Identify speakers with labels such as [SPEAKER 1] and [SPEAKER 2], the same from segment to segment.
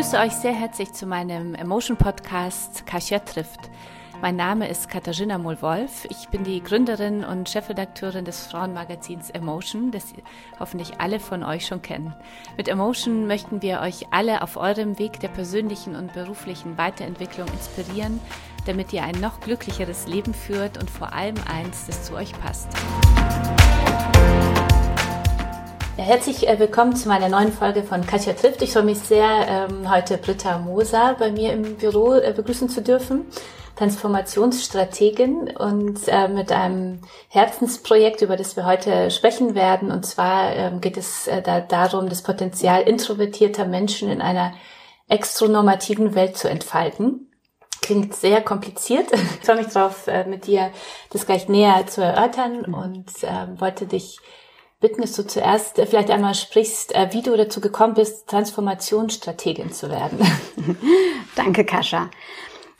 [SPEAKER 1] begrüße euch sehr herzlich zu meinem Emotion Podcast Kasia trifft. Mein Name ist Katharina Mohl-Wolf. Ich bin die Gründerin und Chefredakteurin des Frauenmagazins Emotion, das hoffentlich alle von euch schon kennen. Mit Emotion möchten wir euch alle auf eurem Weg der persönlichen und beruflichen Weiterentwicklung inspirieren, damit ihr ein noch glücklicheres Leben führt und vor allem eins, das zu euch passt. Ja, herzlich äh, willkommen zu meiner neuen Folge von Katja trifft. Ich freue mich sehr, ähm, heute Britta Moser bei mir im Büro äh, begrüßen zu dürfen. Transformationsstrategin und äh, mit einem Herzensprojekt, über das wir heute sprechen werden. Und zwar ähm, geht es äh, da darum, das Potenzial introvertierter Menschen in einer extronormativen Welt zu entfalten. Klingt sehr kompliziert. Ich freue mich darauf, äh, mit dir das gleich näher zu erörtern und äh, wollte dich bitten, dass du zuerst äh, vielleicht einmal sprichst, äh, wie du dazu gekommen bist, Transformationsstrategin zu werden.
[SPEAKER 2] Danke, Kascha.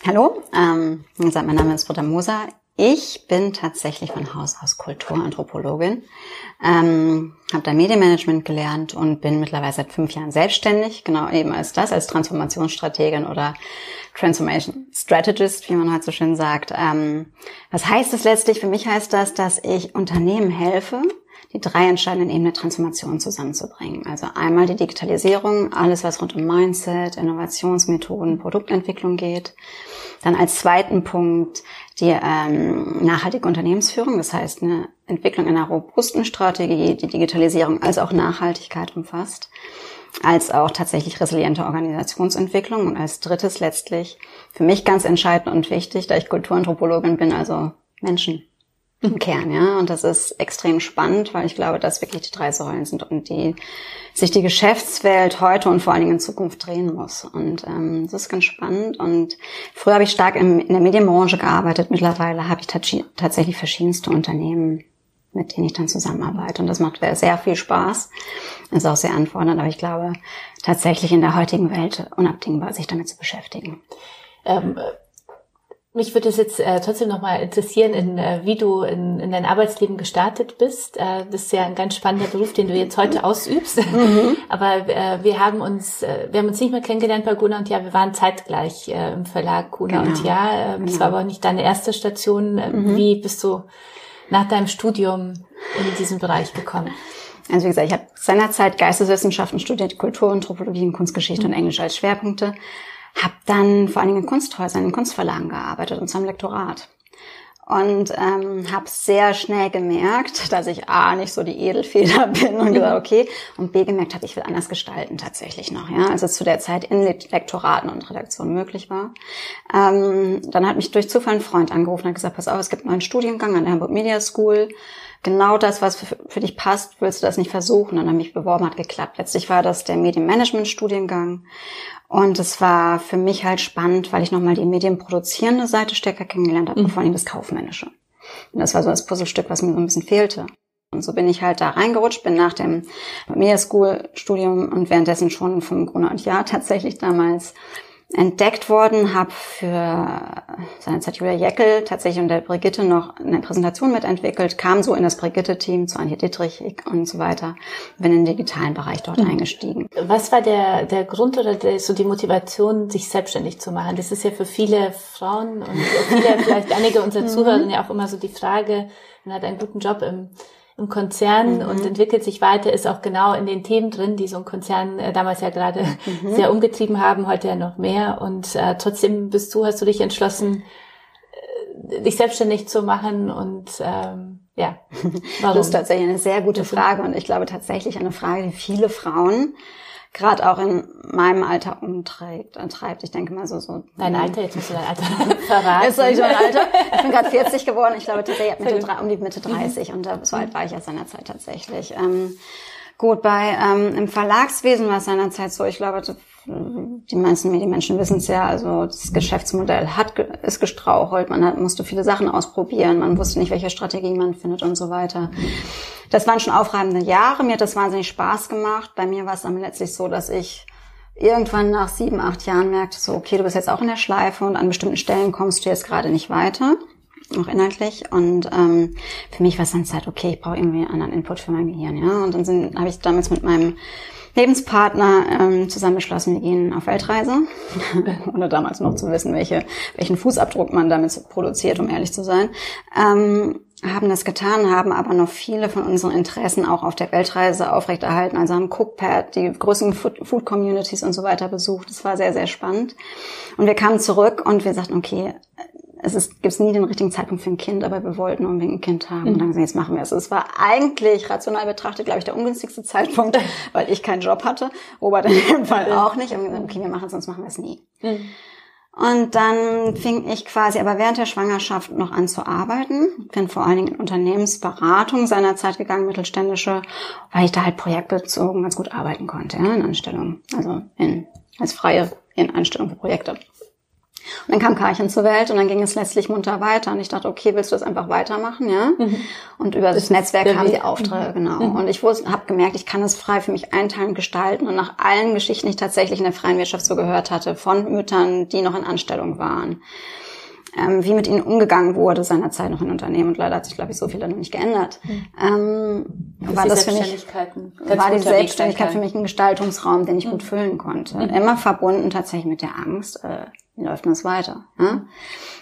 [SPEAKER 2] Hallo, ähm, wie gesagt, mein Name ist Britta Moser. Ich bin tatsächlich von Haus aus Kulturanthropologin, ähm, habe da Medienmanagement gelernt und bin mittlerweile seit fünf Jahren selbstständig, genau eben als das, als Transformationsstrategin oder Transformation Strategist, wie man heute so schön sagt. Ähm, was heißt das letztlich? Für mich heißt das, dass ich Unternehmen helfe, die drei entscheidenden Ebenen der Transformation zusammenzubringen. Also einmal die Digitalisierung, alles was rund um Mindset, Innovationsmethoden, Produktentwicklung geht. Dann als zweiten Punkt die ähm, nachhaltige Unternehmensführung, das heißt eine Entwicklung einer robusten Strategie, die Digitalisierung als auch Nachhaltigkeit umfasst, als auch tatsächlich resiliente Organisationsentwicklung und als drittes letztlich für mich ganz entscheidend und wichtig, da ich Kulturanthropologin bin, also Menschen im Kern, ja. Und das ist extrem spannend, weil ich glaube, dass wirklich die drei Säulen sind und die sich die Geschäftswelt heute und vor allen Dingen in Zukunft drehen muss. Und ähm, das ist ganz spannend. Und früher habe ich stark im, in der Medienbranche gearbeitet. Mittlerweile habe ich tatsächlich verschiedenste Unternehmen, mit denen ich dann zusammenarbeite. Und das macht sehr viel Spaß. Ist auch sehr anfordernd, aber ich glaube tatsächlich in der heutigen Welt unabdingbar, sich damit zu beschäftigen. Ähm,
[SPEAKER 1] mich würde es jetzt äh, trotzdem nochmal interessieren, in, äh, wie du in, in dein Arbeitsleben gestartet bist. Äh, das ist ja ein ganz spannender Beruf, den du jetzt heute ausübst. Mhm. Aber äh, wir haben uns, äh, wir haben uns nicht mehr kennengelernt bei Guna und Ja. Wir waren zeitgleich äh, im Verlag Guna genau. und Ja. Ähm, das genau. war aber auch nicht deine erste Station. Äh, mhm. Wie bist du nach deinem Studium in diesen Bereich gekommen?
[SPEAKER 2] Also wie gesagt, ich habe seinerzeit Geisteswissenschaften studiert, Kultur, Anthropologie und Kunstgeschichte mhm. und Englisch als Schwerpunkte habe dann vor allen Dingen in Kunsthäusern, in Kunstverlagen gearbeitet und zum Lektorat. Und ähm, habe sehr schnell gemerkt, dass ich A, nicht so die Edelfeder bin und gesagt, okay, und B, gemerkt habe, ich will anders gestalten tatsächlich noch, ja, als es zu der Zeit in Lektoraten und Redaktionen möglich war. Ähm, dann hat mich durch Zufall ein Freund angerufen und hat gesagt, pass auf, es gibt einen neuen Studiengang an der Hamburg Media School, genau das, was für, für, dich passt, willst du das nicht versuchen? Und dann habe mich beworben, hat geklappt. Letztlich war das der Medienmanagement-Studiengang. Und es war für mich halt spannend, weil ich nochmal die medienproduzierende Seite stärker kennengelernt habe mhm. und vor allem das Kaufmännische. Und das war so das Puzzlestück, was mir so ein bisschen fehlte. Und so bin ich halt da reingerutscht, bin nach dem Media School Studium und währenddessen schon vom Gruner und Jahr tatsächlich damals entdeckt worden, habe für seinerzeit Julia Jeckel tatsächlich und der Brigitte noch eine Präsentation mitentwickelt, kam so in das Brigitte-Team zu Anja Dittrich und so weiter, bin in den digitalen Bereich dort mhm. eingestiegen.
[SPEAKER 1] Was war der, der Grund oder der, so die Motivation, sich selbstständig zu machen? Das ist ja für viele Frauen und viele, vielleicht einige unserer mhm. Zuhörer ja auch immer so die Frage, man hat einen guten Job im im Konzern mhm. und entwickelt sich weiter, ist auch genau in den Themen drin, die so ein Konzern äh, damals ja gerade mhm. sehr umgetrieben haben, heute ja noch mehr. Und äh, trotzdem bist du, hast du dich entschlossen, äh, dich selbstständig zu machen und ähm, ja.
[SPEAKER 2] Warum? Das ist tatsächlich eine sehr gute Frage und ich glaube tatsächlich eine Frage, die viele Frauen gerade auch in meinem Alter umtreibt. Treibt. Ich denke mal so. so
[SPEAKER 1] dein Alter, jetzt musst du dein Alter verraten. Jetzt
[SPEAKER 2] soll ich mein Alter. Ich bin gerade 40 geworden. Ich glaube, ich habe Mitte, um die Mitte 30 mhm. und so alt war ich ja seinerzeit tatsächlich. Ähm, gut, bei ähm, im Verlagswesen war es seinerzeit so, ich glaube, die meisten Medienmenschen wissen es ja, also das Geschäftsmodell hat ist gestrauchelt, man hat, musste viele Sachen ausprobieren, man wusste nicht, welche Strategie man findet und so weiter. Das waren schon aufreibende Jahre, mir hat das wahnsinnig Spaß gemacht. Bei mir war es dann letztlich so, dass ich irgendwann nach sieben, acht Jahren merkte, so, okay, du bist jetzt auch in der Schleife und an bestimmten Stellen kommst du jetzt gerade nicht weiter, auch inhaltlich. Und ähm, für mich war es dann Zeit, okay, ich brauche irgendwie einen anderen Input für mein Gehirn, ja. Und dann habe ich damals mit meinem Lebenspartner ähm, zusammen beschlossen, wir gehen auf Weltreise, ohne damals noch zu wissen, welche, welchen Fußabdruck man damit produziert, um ehrlich zu sein. Ähm, haben das getan, haben aber noch viele von unseren Interessen auch auf der Weltreise aufrechterhalten. Also haben Cookpad, die größten Food Communities und so weiter besucht. Das war sehr, sehr spannend. Und wir kamen zurück und wir sagten, okay, es ist, gibt nie den richtigen Zeitpunkt für ein Kind, aber wir wollten unbedingt ein Kind haben. Mhm. Und dann gesagt, jetzt machen wir es. Es war eigentlich rational betrachtet, glaube ich, der ungünstigste Zeitpunkt, weil ich keinen Job hatte. Robert in dem Fall auch nicht. Und wir gesagt, okay, wir machen es, sonst machen wir es nie. Mhm. Und dann fing ich quasi aber während der Schwangerschaft noch an zu arbeiten. Bin vor allen Dingen in Unternehmensberatung seinerzeit gegangen, mittelständische, weil ich da halt projektbezogen ganz gut arbeiten konnte, ja, in Anstellung. Also in, als freie in Anstellung für Projekte. Und dann kam Karchen zur Welt und dann ging es letztlich munter weiter. Und ich dachte, okay, willst du das einfach weitermachen, ja? Mhm. Und über das, das Netzwerk kamen die Aufträge, mhm. genau. Mhm. Und ich habe gemerkt, ich kann es frei für mich einteilen, gestalten. Und nach allen Geschichten, die ich tatsächlich in der freien Wirtschaft so gehört hatte, von Müttern, die noch in Anstellung waren, ähm, wie mit ihnen umgegangen wurde seinerzeit noch in Unternehmen. Und leider hat sich, glaube ich, so viel dann noch nicht geändert. Mhm. Ähm, war das für mich, war die Selbstständigkeit für mich ein Gestaltungsraum, den ich mhm. gut füllen konnte. Mhm. Immer verbunden tatsächlich mit der Angst, äh, läuft das weiter? Ja?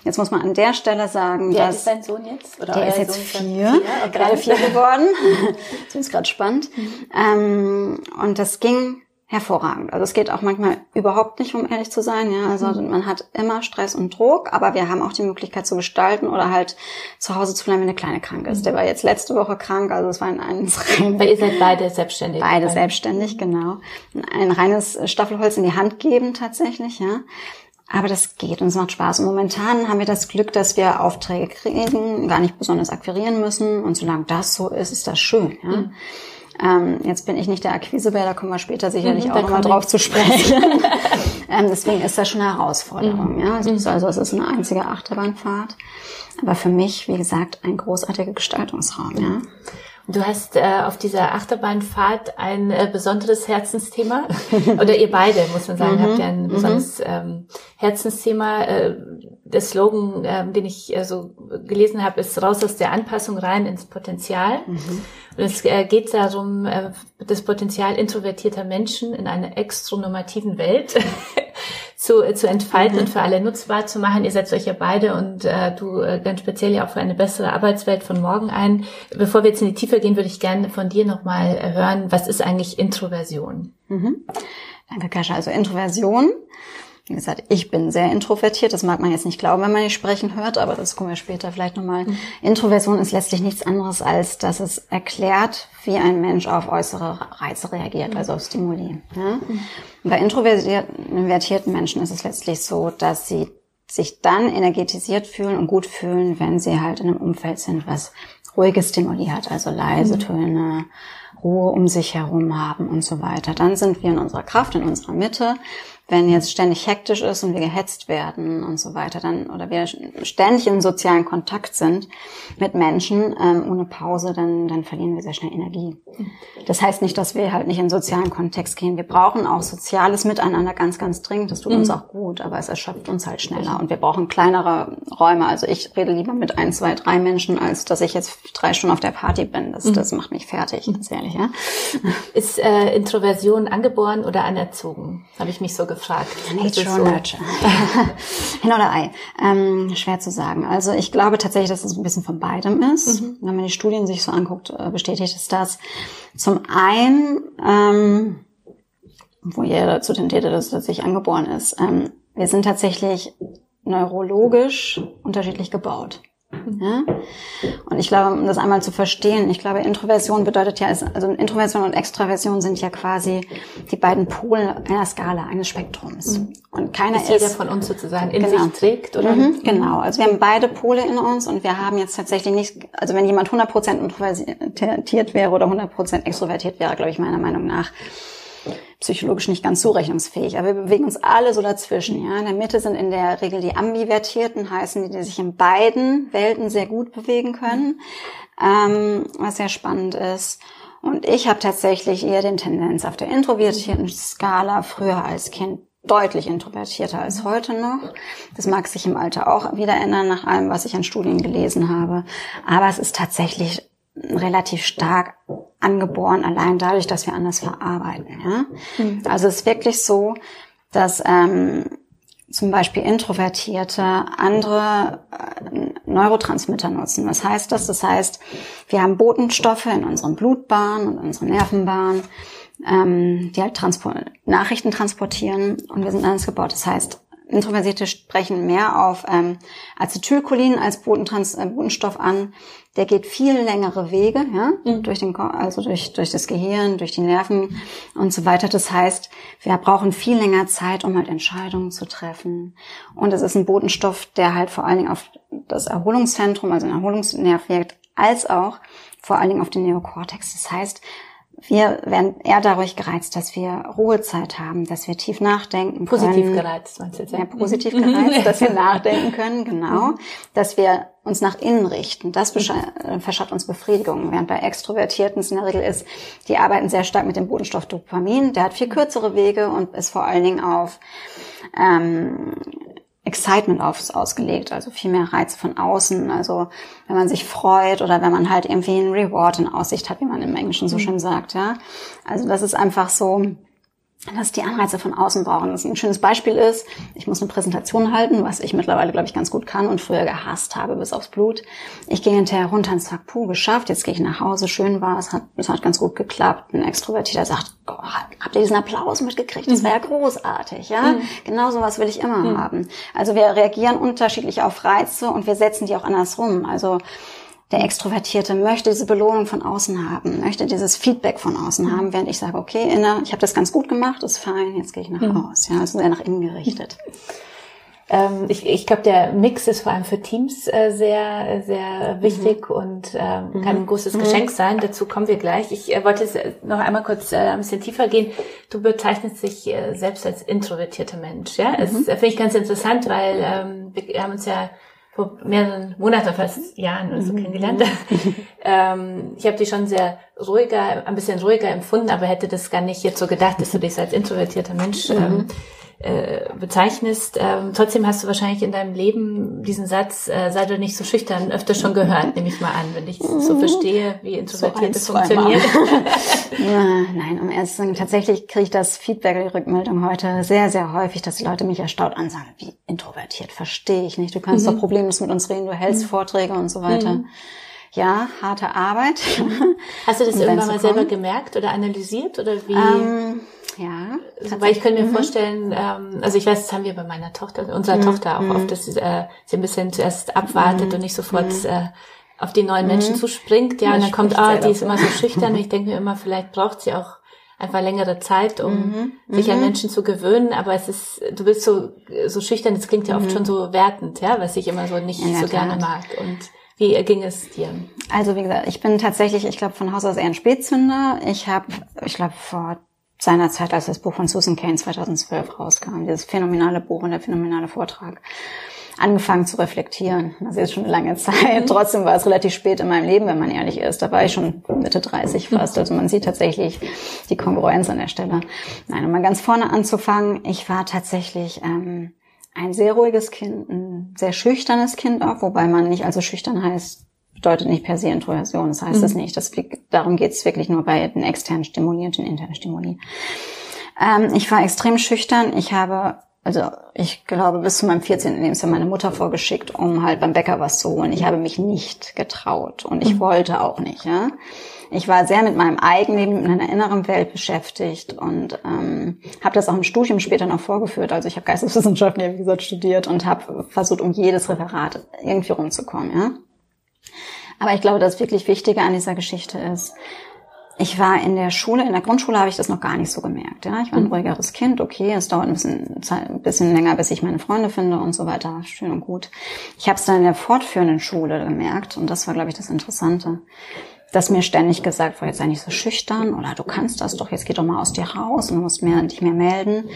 [SPEAKER 2] Jetzt muss man an der Stelle sagen,
[SPEAKER 1] Wie
[SPEAKER 2] dass
[SPEAKER 1] ist dein Sohn jetzt?
[SPEAKER 2] Oder der ist jetzt Sohn vier, vier? Okay. gerade vier geworden. das ist gerade spannend. Mhm. Und das ging hervorragend. Also es geht auch manchmal überhaupt nicht, um ehrlich zu sein. Ja, also mhm. man hat immer Stress und Druck, aber wir haben auch die Möglichkeit zu gestalten oder halt zu Hause zu bleiben, wenn der Kleine krank ist. Mhm. Der war jetzt letzte Woche krank, also es war ein reines
[SPEAKER 1] Weil ihr seid beide selbstständig.
[SPEAKER 2] Beide selbstständig, genau. Ein reines Staffelholz in die Hand geben tatsächlich, ja. Aber das geht und es macht Spaß. Und momentan haben wir das Glück, dass wir Aufträge kriegen, gar nicht besonders akquirieren müssen. Und solange das so ist, ist das schön. Ja? Mhm. Ähm, jetzt bin ich nicht der Akquisebär, da kommen wir später sicherlich mhm, auch nochmal drauf zu sprechen. ähm, deswegen ist das schon eine Herausforderung. Mhm. Ja? Also, also es ist eine einzige Achterbahnfahrt. Aber für mich, wie gesagt, ein großartiger Gestaltungsraum. Ja?
[SPEAKER 1] Du hast äh, auf dieser Achterbahnfahrt ein äh, besonderes Herzensthema. Oder ihr beide, muss man sagen, mhm. habt ja ein mhm. besonderes ähm, Herzensthema. Äh, der Slogan, äh, den ich äh, so gelesen habe, ist raus aus der Anpassung rein ins Potenzial. Mhm. Und es äh, geht darum, äh, das Potenzial introvertierter Menschen in einer extronormativen Welt zu, äh, zu entfalten mhm. und für alle nutzbar zu machen. Ihr setzt euch ja beide und äh, du äh, ganz speziell ja auch für eine bessere Arbeitswelt von morgen ein. Bevor wir jetzt in die Tiefe gehen, würde ich gerne von dir nochmal äh, hören, was ist eigentlich Introversion?
[SPEAKER 2] Mhm. Danke, Kascha. Also Introversion wie gesagt, ich bin sehr introvertiert. Das mag man jetzt nicht glauben, wenn man nicht sprechen hört, aber das kommen wir später vielleicht nochmal. Mhm. Introversion ist letztlich nichts anderes, als dass es erklärt, wie ein Mensch auf äußere Reize reagiert, mhm. also auf Stimuli. Ja? Mhm. Bei introvertierten Menschen ist es letztlich so, dass sie sich dann energetisiert fühlen und gut fühlen, wenn sie halt in einem Umfeld sind, was ruhige Stimuli hat, also leise mhm. Töne, Ruhe um sich herum haben und so weiter. Dann sind wir in unserer Kraft, in unserer Mitte wenn jetzt ständig hektisch ist und wir gehetzt werden und so weiter, dann oder wir ständig in sozialen Kontakt sind mit Menschen ähm, ohne Pause, dann, dann verlieren wir sehr schnell Energie. Das heißt nicht, dass wir halt nicht in sozialen Kontext gehen. Wir brauchen auch soziales Miteinander ganz, ganz dringend. Das tut mhm. uns auch gut, aber es erschöpft uns halt schneller und wir brauchen kleinere Räume. Also ich rede lieber mit ein, zwei, drei Menschen, als dass ich jetzt drei Stunden auf der Party bin. Das, mhm. das macht mich fertig, ganz ehrlich. Ja?
[SPEAKER 1] Ist äh, Introversion angeboren oder anerzogen? Habe ich mich so gefragt gefragt.
[SPEAKER 2] Nature so. Nurture. Hin oder Ei. Ähm, schwer zu sagen. Also ich glaube tatsächlich, dass es ein bisschen von beidem ist. Mhm. Wenn man die Studien sich so anguckt, äh, bestätigt es das. Zum einen, ähm, wo jeder dazu tendiert, dass es tatsächlich angeboren ist. Ähm, wir sind tatsächlich neurologisch unterschiedlich gebaut. Ja? Und ich glaube, um das einmal zu verstehen, ich glaube, Introversion bedeutet ja, also Introversion und Extraversion sind ja quasi die beiden Pole einer Skala, eines Spektrums.
[SPEAKER 1] Mhm. Und keiner ist. jeder von uns sozusagen in
[SPEAKER 2] genau.
[SPEAKER 1] sich trägt, oder?
[SPEAKER 2] Mhm, genau. Also wir haben beide Pole in uns und wir haben jetzt tatsächlich nicht, also wenn jemand 100% introvertiert wäre oder 100% extrovertiert wäre, glaube ich meiner Meinung nach, psychologisch nicht ganz zurechnungsfähig. Aber wir bewegen uns alle so dazwischen. Ja? In der Mitte sind in der Regel die Ambivertierten, heißen die, die sich in beiden Welten sehr gut bewegen können, ähm, was sehr spannend ist. Und ich habe tatsächlich eher den Tendenz auf der introvertierten Skala früher als Kind deutlich introvertierter als heute noch. Das mag sich im Alter auch wieder ändern, nach allem, was ich an Studien gelesen habe. Aber es ist tatsächlich relativ stark angeboren, allein dadurch, dass wir anders verarbeiten. Ja? Mhm. Also es ist wirklich so, dass ähm, zum Beispiel Introvertierte andere äh, Neurotransmitter nutzen. Was heißt das? Das heißt, wir haben Botenstoffe in unseren Blutbahnen und unseren Nervenbahnen, ähm, die halt Transport Nachrichten transportieren und wir sind anders gebaut. Das heißt, Introversierte sprechen mehr auf ähm, Acetylcholin als Botentrans äh, Botenstoff an. Der geht viel längere Wege, ja, mhm. durch den, also durch, durch das Gehirn, durch die Nerven und so weiter. Das heißt, wir brauchen viel länger Zeit, um halt Entscheidungen zu treffen. Und es ist ein Botenstoff, der halt vor allen Dingen auf das Erholungszentrum, also den Erholungsnerv wirkt, als auch vor allen Dingen auf den Neokortex. Das heißt, wir werden eher dadurch gereizt, dass wir Ruhezeit haben, dass wir tief nachdenken
[SPEAKER 1] positiv können. Positiv gereizt, meinst du
[SPEAKER 2] jetzt? Ja, positiv mhm. gereizt, dass wir nachdenken können, genau. Mhm. Dass wir uns nach innen richten. Das äh, verschafft uns Befriedigung. Während bei Extrovertierten es in der Regel ist, die arbeiten sehr stark mit dem Bodenstoff Dopamin. Der hat viel kürzere Wege und ist vor allen Dingen auf ähm, Excitement aufs ausgelegt, also viel mehr Reiz von außen. Also wenn man sich freut oder wenn man halt irgendwie einen Reward in Aussicht hat, wie man im Englischen so mhm. schön sagt, ja. Also das ist einfach so, dass die Anreize von außen brauchen. Das ein schönes Beispiel ist, ich muss eine Präsentation halten, was ich mittlerweile, glaube ich, ganz gut kann und früher gehasst habe bis aufs Blut. Ich gehe hinterher runter und sag, puh, geschafft, jetzt gehe ich nach Hause, schön war es, hat, es hat ganz gut geklappt. Ein Extrovertierter sagt, oh, habt ihr diesen Applaus mitgekriegt? Das wäre ja großartig, ja? Mhm. Genau sowas will ich immer mhm. haben. Also wir reagieren unterschiedlich auf Reize und wir setzen die auch andersrum. Also der Extrovertierte möchte diese Belohnung von außen haben, möchte dieses Feedback von außen mhm. haben, während ich sage, okay, inner, ich habe das ganz gut gemacht, ist fein, jetzt gehe ich nach mhm. Haus. Ja, also sehr nach innen gerichtet.
[SPEAKER 1] Ähm, ich ich glaube, der Mix ist vor allem für Teams äh, sehr, sehr wichtig mhm. und äh, kann ein großes mhm. Geschenk sein. Dazu kommen wir gleich. Ich äh, wollte noch einmal kurz äh, ein bisschen tiefer gehen. Du bezeichnest dich äh, selbst als introvertierter Mensch. Ja, mhm. finde ich ganz interessant, weil ähm, wir haben uns ja vor mehreren Monaten, fast Jahren oder so mhm. kennengelernt. ähm, ich habe dich schon sehr ruhiger, ein bisschen ruhiger empfunden, aber hätte das gar nicht jetzt so gedacht, dass du dich als introvertierter Mensch ähm, mhm. Äh, bezeichnest. Ähm, trotzdem hast du wahrscheinlich in deinem Leben diesen Satz, äh, sei du nicht so schüchtern, öfter schon gehört, nehme ich mal an, wenn ich so mhm. verstehe, wie Introvertierte so funktionieren.
[SPEAKER 2] ja, nein, um ehrlich zu sagen, tatsächlich kriege ich das Feedback, die Rückmeldung heute sehr, sehr häufig, dass die Leute mich erstaunt ansagen, wie introvertiert, verstehe ich nicht. Du kannst mhm. doch problemlos mit uns reden, du hältst mhm. Vorträge und so weiter. Mhm. Ja, harte Arbeit.
[SPEAKER 1] Mhm. Hast du das irgendwann mal selber gemerkt oder analysiert oder wie? Ähm,
[SPEAKER 2] ja.
[SPEAKER 1] Weil ich könnte mir mhm. vorstellen, ähm, also ich weiß, das haben wir bei meiner Tochter, unserer mhm. Tochter auch oft, dass sie, äh, sie ein bisschen zuerst abwartet und nicht sofort äh, auf die neuen Menschen zuspringt. Ja, und dann kommt, ah, die ist immer so schüchtern. Und ich denke mir immer, vielleicht braucht sie auch einfach längere Zeit, um mhm, sich an mhm. Menschen zu gewöhnen. Aber es ist, du bist so, so schüchtern, das klingt ja oft mhm. schon so wertend, ja, was ich immer so nicht so Tat. gerne mag. Und wie ging es dir?
[SPEAKER 2] Also wie gesagt, ich bin tatsächlich, ich glaube von Haus aus eher ein Spätzünder. Ich habe, ich glaube vor seiner Zeit, als das Buch von Susan Kane 2012 rauskam, dieses phänomenale Buch und der phänomenale Vortrag, angefangen zu reflektieren. Das ist jetzt schon eine lange Zeit. Trotzdem war es relativ spät in meinem Leben, wenn man ehrlich ist. Da war ich schon Mitte 30 fast. Also man sieht tatsächlich die Kongruenz an der Stelle. Nein, um mal ganz vorne anzufangen. Ich war tatsächlich ähm, ein sehr ruhiges Kind, ein sehr schüchternes Kind auch, wobei man nicht also schüchtern heißt, bedeutet nicht per se Introversion. Das heißt mhm. das nicht. Das, darum geht es wirklich nur bei den externen Stimuli und den internen Stimuli. Ähm, ich war extrem schüchtern. Ich habe also ich glaube, bis zu meinem 14. Lebensjahr meine Mutter vorgeschickt, um halt beim Bäcker was zu holen. Ich habe mich nicht getraut und ich mhm. wollte auch nicht. Ja? Ich war sehr mit meinem Eigenleben, mit meiner inneren Welt beschäftigt und ähm, habe das auch im Studium später noch vorgeführt. Also ich habe Geisteswissenschaften, wie gesagt, studiert und habe versucht, um jedes Referat irgendwie rumzukommen. Ja? Aber ich glaube, das wirklich Wichtige an dieser Geschichte ist, ich war in der Schule, in der Grundschule habe ich das noch gar nicht so gemerkt. Ja, ich war ein mhm. ruhigeres Kind. Okay, es dauert ein bisschen, ein bisschen länger, bis ich meine Freunde finde und so weiter. Schön und gut. Ich habe es dann in der fortführenden Schule gemerkt und das war, glaube ich, das Interessante, dass mir ständig gesagt wurde, jetzt sei nicht so schüchtern oder du kannst das doch, jetzt geh doch mal aus dir raus und du musst mehr, dich mehr melden.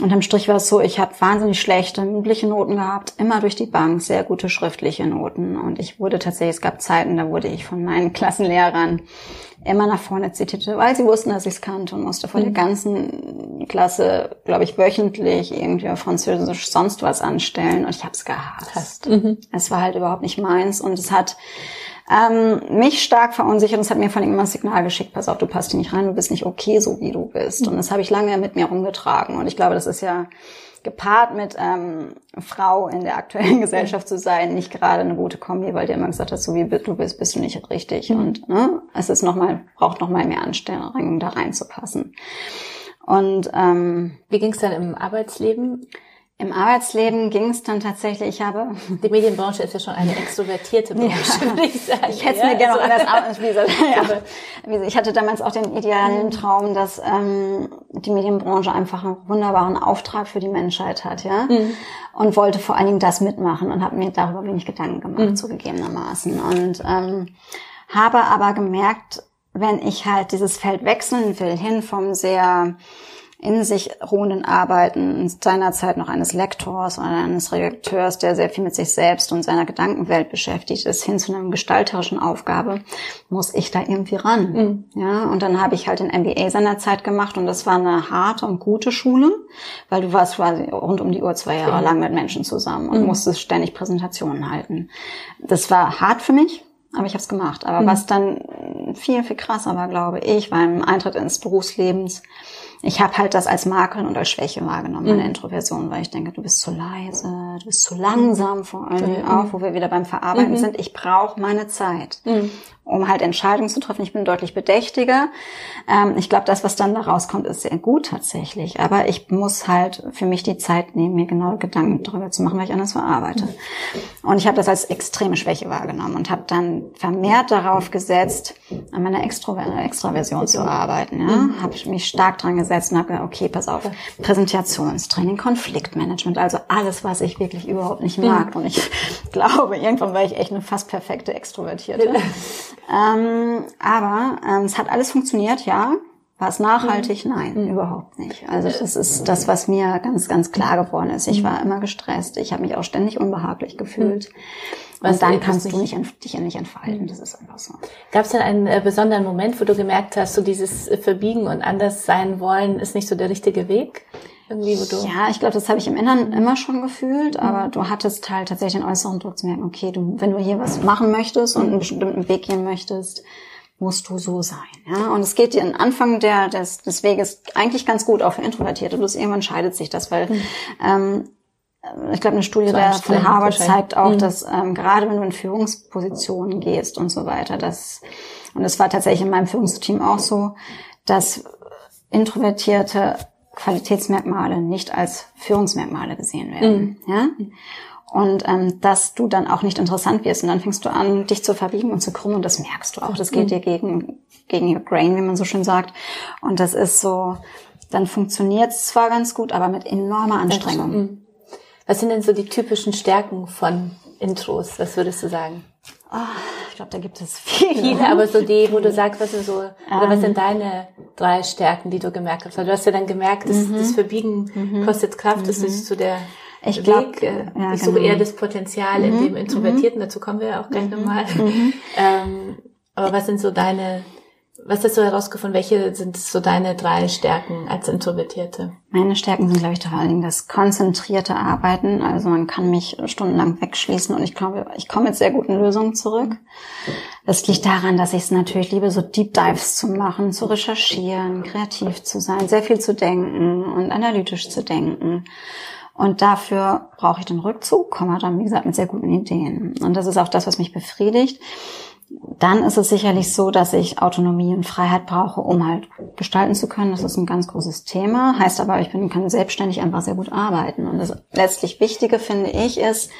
[SPEAKER 2] Und am Strich war es so, ich habe wahnsinnig schlechte mündliche Noten gehabt, immer durch die Bank, sehr gute schriftliche Noten. Und ich wurde tatsächlich, es gab Zeiten, da wurde ich von meinen Klassenlehrern immer nach vorne zitiert, weil sie wussten, dass ich es kannte und musste vor mhm. der ganzen Klasse, glaube ich, wöchentlich irgendwie auf Französisch sonst was anstellen. Und ich habe es gehasst. Mhm. Es war halt überhaupt nicht meins und es hat ähm, mich stark verunsichert und es hat mir vor allem immer ein Signal geschickt, pass auf, du passt hier nicht rein, du bist nicht okay, so wie du bist. Und das habe ich lange mit mir rumgetragen. Und ich glaube, das ist ja gepaart mit ähm, Frau in der aktuellen Gesellschaft zu sein, nicht gerade eine gute Kombi, weil dir immer gesagt hast, so wie du bist, bist du nicht richtig. Mhm. Und ne, es ist noch mal, braucht noch mal mehr Anstrengung, da reinzupassen. Und ähm,
[SPEAKER 1] wie ging es dann im Arbeitsleben?
[SPEAKER 2] Im Arbeitsleben ging es dann tatsächlich, ich habe...
[SPEAKER 1] Die Medienbranche ist ja schon eine extrovertierte Branche, ja. würde ich sagen.
[SPEAKER 2] Ich hätte es ja, mir gerne also, anders wie ja. Ich hatte damals auch den idealen Traum, dass ähm, die Medienbranche einfach einen wunderbaren Auftrag für die Menschheit hat, ja. Mhm. Und wollte vor allen Dingen das mitmachen und habe mir darüber wenig Gedanken gemacht, mhm. zugegebenermaßen. Und ähm, habe aber gemerkt, wenn ich halt dieses Feld wechseln will, hin vom sehr in sich ruhenden Arbeiten seinerzeit noch eines Lektors oder eines Redakteurs, der sehr viel mit sich selbst und seiner Gedankenwelt beschäftigt ist, hin zu einer gestalterischen Aufgabe, muss ich da irgendwie ran. Mhm. Ja, und dann habe ich halt den MBA seinerzeit gemacht und das war eine harte und gute Schule, weil du warst quasi rund um die Uhr zwei Jahre mhm. lang mit Menschen zusammen und mhm. musstest ständig Präsentationen halten. Das war hart für mich, aber ich habe es gemacht. Aber mhm. was dann viel, viel krasser war, glaube ich, beim Eintritt ins Berufslebens, ich habe halt das als Makel und als Schwäche wahrgenommen, meine mhm. Introversion, weil ich denke, du bist zu leise, du bist zu langsam, vor allem mhm. auch, wo wir wieder beim Verarbeiten mhm. sind. Ich brauche meine Zeit. Mhm um halt Entscheidungen zu treffen. Ich bin deutlich bedächtiger. Ähm, ich glaube, das, was dann da rauskommt, ist sehr gut tatsächlich. Aber ich muss halt für mich die Zeit nehmen, mir genau Gedanken darüber zu machen, weil ich anders verarbeite. Und ich habe das als extreme Schwäche wahrgenommen und habe dann vermehrt darauf gesetzt, an meiner Extro Extraversion zu arbeiten. Ja? Mhm. Habe mich stark dran gesetzt und habe gesagt, okay, pass auf, Präsentationstraining, Konfliktmanagement, also alles, was ich wirklich überhaupt nicht mag. Und ich glaube, irgendwann war ich echt eine fast perfekte Extrovertierte. Ähm, aber ähm, es hat alles funktioniert, ja. War es nachhaltig? Mhm. Nein, mhm. überhaupt nicht. Also das ist das, was mir ganz, ganz klar geworden ist. Ich mhm. war immer gestresst. Ich habe mich auch ständig unbehaglich gefühlt. Mhm. Und dann kannst du nicht, dich ja nicht entfalten. Das ist einfach so.
[SPEAKER 1] Gab es denn einen äh, besonderen Moment, wo du gemerkt hast, so dieses äh, Verbiegen und anders sein wollen ist nicht so der richtige Weg?
[SPEAKER 2] Irgendwie, wo du ja, ich glaube, das habe ich im Inneren immer schon gefühlt, aber du hattest halt tatsächlich den äußeren Druck zu merken, okay, du, wenn du hier was machen möchtest und einen bestimmten Weg gehen möchtest, musst du so sein. Ja? Und es geht dir am Anfang der, des, des Weges eigentlich ganz gut, auch für Introvertierte. Bloß irgendwann scheidet sich das, weil mhm. ähm, ich glaube, eine Studie so der von Harvard zeigt auch, mhm. dass ähm, gerade wenn du in Führungspositionen gehst und so weiter, dass und es war tatsächlich in meinem Führungsteam auch so, dass Introvertierte Qualitätsmerkmale nicht als Führungsmerkmale gesehen werden. Mhm. Ja? Und ähm, dass du dann auch nicht interessant wirst. Und dann fängst du an, dich zu verbiegen und zu krümmen. Und das merkst du auch. Das geht mhm. dir gegen, gegen your grain, wie man so schön sagt. Und das ist so, dann funktioniert es zwar ganz gut, aber mit enormer Anstrengung. Mhm.
[SPEAKER 1] Was sind denn so die typischen Stärken von Intros? Was würdest du sagen?
[SPEAKER 2] Oh, ich glaube, da gibt es viele.
[SPEAKER 1] Viele, aber so die, wo du sagst, was sind so, oder was sind ähm. deine drei Stärken, die du gemerkt hast? Weil du hast ja dann gemerkt, das, mhm. das Verbiegen mhm. kostet Kraft, das ist mhm. so der ich glaub, Weg. Äh, ja, ich suche genau. eher das Potenzial in dem mhm. Introvertierten, dazu kommen wir ja auch gleich nochmal. Ähm, aber was sind so deine was hast du herausgefunden? Welche sind so deine drei Stärken als Introvertierte?
[SPEAKER 2] Meine Stärken sind, glaube ich, vor allen Dingen das konzentrierte Arbeiten. Also man kann mich stundenlang wegschließen und ich glaube, ich komme mit sehr guten Lösungen zurück. Das liegt daran, dass ich es natürlich liebe, so Deep Dives zu machen, zu recherchieren, kreativ zu sein, sehr viel zu denken und analytisch zu denken. Und dafür brauche ich den Rückzug, komme dann, wie gesagt, mit sehr guten Ideen. Und das ist auch das, was mich befriedigt dann ist es sicherlich so, dass ich Autonomie und Freiheit brauche, um halt gestalten zu können. Das ist ein ganz großes Thema. Heißt aber, ich bin, kann selbstständig einfach sehr gut arbeiten. Und das letztlich Wichtige, finde ich, ist,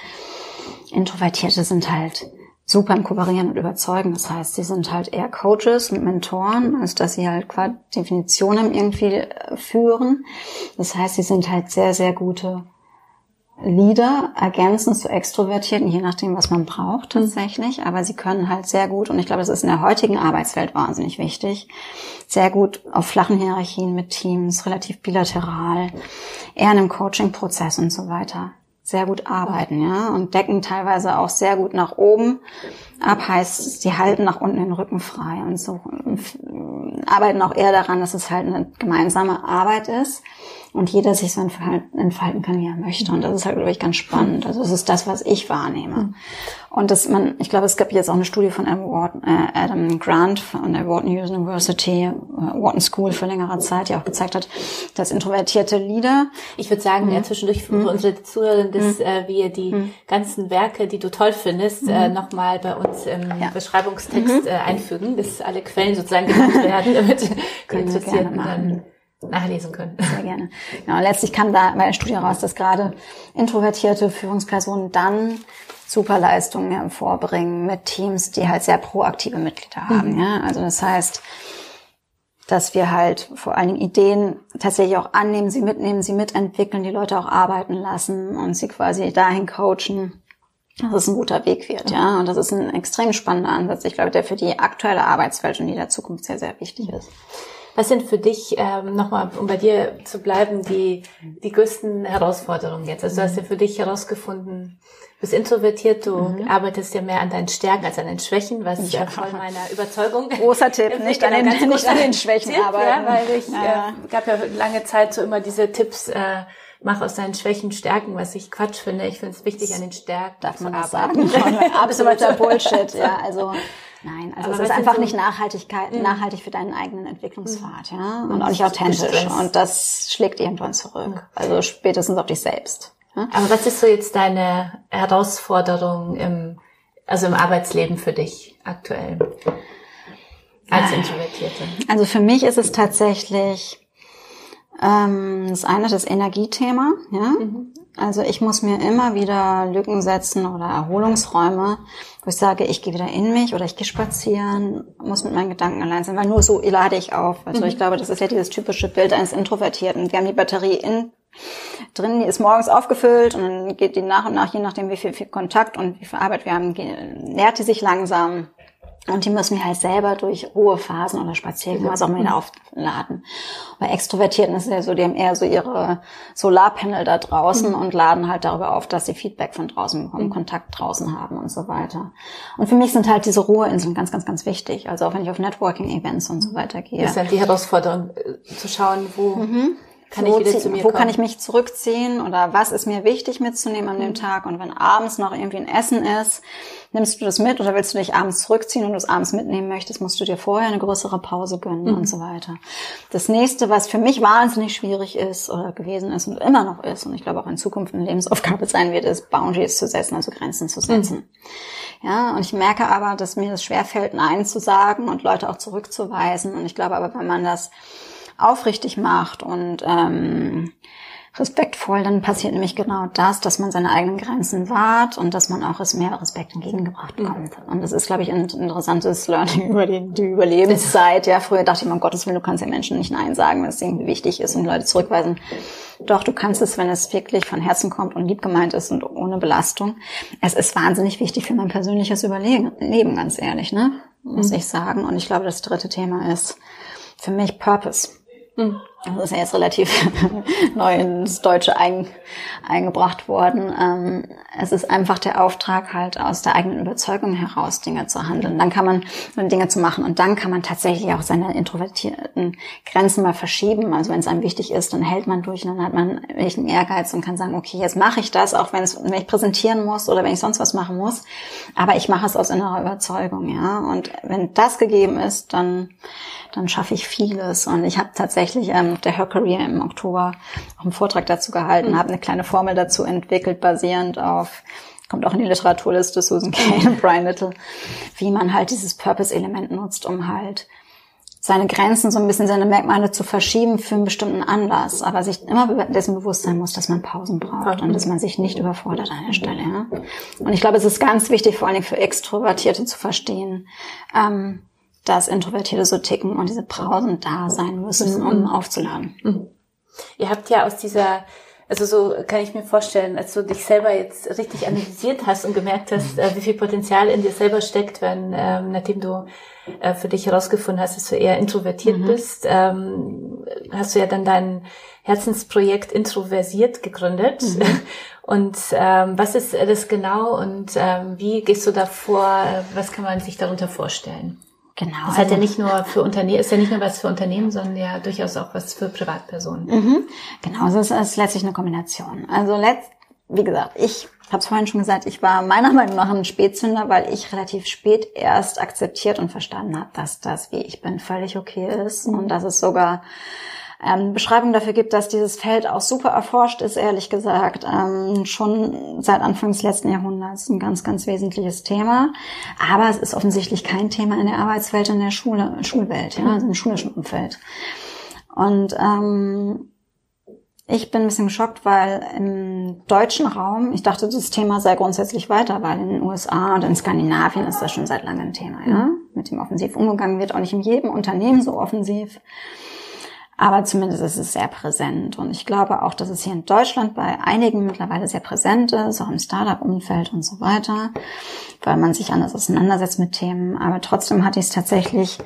[SPEAKER 2] Introvertierte sind halt super im Kooperieren und Überzeugen. Das heißt, sie sind halt eher Coaches und Mentoren, als dass sie halt qua Definitionen irgendwie äh, führen. Das heißt, sie sind halt sehr, sehr gute Leader ergänzen zu Extrovertierten, je nachdem, was man braucht tatsächlich. Aber sie können halt sehr gut, und ich glaube, das ist in der heutigen Arbeitswelt wahnsinnig wichtig, sehr gut auf flachen Hierarchien mit Teams, relativ bilateral, eher in einem Coaching-Prozess und so weiter sehr gut arbeiten, ja, und decken teilweise auch sehr gut nach oben ab, heißt, sie halten nach unten den Rücken frei und so arbeiten auch eher daran, dass es halt eine gemeinsame Arbeit ist und jeder sich so entfalten kann, wie er möchte. Und das ist halt, glaube ich, ganz spannend. Also das ist das, was ich wahrnehme. Mhm. Und dass man, ich glaube, es gab jetzt auch eine Studie von Adam Grant von der Wharton University, äh, Wharton School für längere Zeit, die auch gezeigt hat, dass introvertierte Lieder.
[SPEAKER 1] Ich würde sagen, mhm. ja, zwischendurch für mhm. unsere Zuhörer, dass mhm. äh, wir die mhm. ganzen Werke, die du toll findest, äh, mhm. nochmal bei uns im ja. Beschreibungstext mhm. äh, einfügen, dass alle Quellen sozusagen genannt werden, damit Interessierten dann nachlesen können.
[SPEAKER 2] Sehr gerne. Genau, letztlich kam da bei der Studie raus, dass gerade introvertierte Führungspersonen dann Superleistungen hervorbringen mit Teams, die halt sehr proaktive Mitglieder haben. Mhm. Ja? Also das heißt, dass wir halt vor allen Dingen Ideen tatsächlich auch annehmen, sie mitnehmen, sie mitentwickeln, die Leute auch arbeiten lassen und sie quasi dahin coachen, dass es ein guter Weg wird, ja. Und das ist ein extrem spannender Ansatz. Ich glaube, der für die aktuelle Arbeitswelt und die der Zukunft sehr, sehr wichtig ist.
[SPEAKER 1] Was sind für dich, ähm, nochmal, um bei dir zu bleiben, die, die größten Herausforderungen jetzt? Also du hast ja für dich herausgefunden, du bist introvertiert, du mhm. arbeitest ja mehr an deinen Stärken als an den Schwächen, was ja. voll meiner Überzeugung
[SPEAKER 2] Großer Tipp, nicht, an den, nicht an den Schwächen
[SPEAKER 1] Tipp, arbeiten. Ja, weil ich, ja. Äh, gab ja lange Zeit so immer diese Tipps, äh, mach aus deinen Schwächen Stärken, was ich Quatsch finde. Ich finde es wichtig, an den Stärken
[SPEAKER 2] Darf man zu arbeiten. Sagen. Absoluter Bullshit, ja. Also Nein, also Aber es ist einfach so nicht Nachhaltigkeit, mhm. nachhaltig für deinen eigenen Entwicklungspfad, mhm. ja, und auch nicht authentisch. Und das schlägt irgendwann zurück. Also spätestens auf dich selbst.
[SPEAKER 1] Ja? Aber was ist so jetzt deine Herausforderung im, also im Arbeitsleben für dich aktuell? Als Introvertierte.
[SPEAKER 2] Also für mich ist es tatsächlich ähm, das eine das Energiethema, ja. Mhm. Also ich muss mir immer wieder Lücken setzen oder Erholungsräume, wo ich sage, ich gehe wieder in mich oder ich gehe spazieren, muss mit meinen Gedanken allein sein, weil nur so lade ich auf. Also mhm. ich glaube, das ist ja dieses typische Bild eines Introvertierten. Wir haben die Batterie in drin, die ist morgens aufgefüllt und dann geht die nach und nach, je nachdem wie viel, viel Kontakt und wie viel Arbeit wir haben, nährt die sich langsam und die müssen wir halt selber durch Ruhephasen oder Spaziergänge, was auch immer wieder aufladen. Bei Extrovertierten ist es ja so, die haben eher so ihre Solarpanel da draußen mhm. und laden halt darüber auf, dass sie Feedback von draußen bekommen, mhm. Kontakt draußen haben und so weiter. Und für mich sind halt diese Ruheinseln ganz, ganz, ganz wichtig. Also auch wenn ich auf Networking-Events und so weiter gehe.
[SPEAKER 1] Das ist halt die Herausforderung, äh, zu schauen, wo mhm kann
[SPEAKER 2] wo, wo kann ich mich zurückziehen oder was ist mir wichtig mitzunehmen an dem mhm. Tag und wenn abends noch irgendwie ein Essen ist, nimmst du das mit oder willst du dich abends zurückziehen und du es abends mitnehmen möchtest, musst du dir vorher eine größere Pause gönnen mhm. und so weiter. Das nächste, was für mich wahnsinnig schwierig ist oder gewesen ist und immer noch ist und ich glaube auch in Zukunft eine Lebensaufgabe sein wird, ist Boundaries zu setzen, also Grenzen zu setzen. Mhm. Ja, und ich merke aber, dass mir das schwerfällt, Nein zu sagen und Leute auch zurückzuweisen und ich glaube aber, wenn man das aufrichtig macht und ähm, respektvoll, dann passiert nämlich genau das, dass man seine eigenen Grenzen wahrt und dass man auch es mehr Respekt entgegengebracht bekommt. Und das ist, glaube ich, ein interessantes Learning über die, die Überlebenszeit. Ja, früher dachte ich mir, um Gottes Willen, du kannst ja Menschen nicht Nein sagen, wenn es irgendwie wichtig ist und Leute zurückweisen. Doch, du kannst es, wenn es wirklich von Herzen kommt und lieb gemeint ist und ohne Belastung. Es ist wahnsinnig wichtig für mein persönliches Überleben, ganz ehrlich, ne? Muss mhm. ich sagen. Und ich glaube, das dritte Thema ist für mich Purpose. Mhm. Das ist ja jetzt relativ neu ins Deutsche ein, eingebracht worden. Ähm, es ist einfach der Auftrag, halt aus der eigenen Überzeugung heraus Dinge zu handeln. Dann kann man Dinge zu machen und dann kann man tatsächlich auch seine introvertierten Grenzen mal verschieben. Also wenn es einem wichtig ist, dann hält man durch und dann hat man welchen Ehrgeiz und kann sagen, okay, jetzt mache ich das, auch wenn, es, wenn ich präsentieren muss oder wenn ich sonst was machen muss. Aber ich mache es aus innerer Überzeugung, ja. Und wenn das gegeben ist, dann dann schaffe ich vieles. Und ich habe tatsächlich ähm, der Her Career im Oktober auch einen Vortrag dazu gehalten, mhm. habe eine kleine Formel dazu entwickelt, basierend auf kommt auch in die Literaturliste Susan Kane und Brian Little, wie man halt dieses Purpose-Element nutzt, um halt seine Grenzen so ein bisschen, seine Merkmale zu verschieben für einen bestimmten Anlass, aber sich immer dessen bewusst sein muss, dass man Pausen braucht und dass man sich nicht überfordert an der Stelle. Ja? Und ich glaube, es ist ganz wichtig, vor allen Dingen für Extrovertierte zu verstehen, ähm, dass Introvertierte so ticken und diese Pausen da sein müssen, um mhm. aufzuladen. Mhm.
[SPEAKER 1] Ihr habt ja aus dieser, also so kann ich mir vorstellen, als du dich selber jetzt richtig analysiert hast und gemerkt hast, äh, wie viel Potenzial in dir selber steckt, wenn, ähm, nachdem du äh, für dich herausgefunden hast, dass du eher introvertiert mhm. bist, ähm, hast du ja dann dein Herzensprojekt Introversiert gegründet. Mhm. Und ähm, was ist das genau und ähm, wie gehst du da vor? Was kann man sich darunter vorstellen? Genau. Das hat ja also nicht nur für Unternehmen, ist ja nicht nur was für Unternehmen, sondern ja durchaus auch was für Privatpersonen.
[SPEAKER 2] Mhm. Genau, es ist, ist letztlich eine Kombination. Also letzt, wie gesagt, ich habe es vorhin schon gesagt, ich war meiner Meinung nach ein Spätzünder, weil ich relativ spät erst akzeptiert und verstanden habe, dass das, wie ich bin, völlig okay ist und dass es sogar ähm, Beschreibung dafür gibt, dass dieses Feld auch super erforscht ist, ehrlich gesagt, ähm, schon seit Anfang des letzten Jahrhunderts ein ganz, ganz wesentliches Thema. Aber es ist offensichtlich kein Thema in der Arbeitswelt, in der Schule, Schulwelt, ja, also im schulischen Umfeld. Und ähm, ich bin ein bisschen geschockt, weil im deutschen Raum, ich dachte, das Thema sei grundsätzlich weiter, weil in den USA und in Skandinavien ist das schon seit langem ein Thema, ja. Mit dem offensiv umgegangen wird auch nicht in jedem Unternehmen so offensiv. Aber zumindest ist es sehr präsent. Und ich glaube auch, dass es hier in Deutschland bei einigen mittlerweile sehr präsent ist, auch im Startup-Umfeld und so weiter, weil man sich anders auseinandersetzt mit Themen. Aber trotzdem hatte ich es tatsächlich,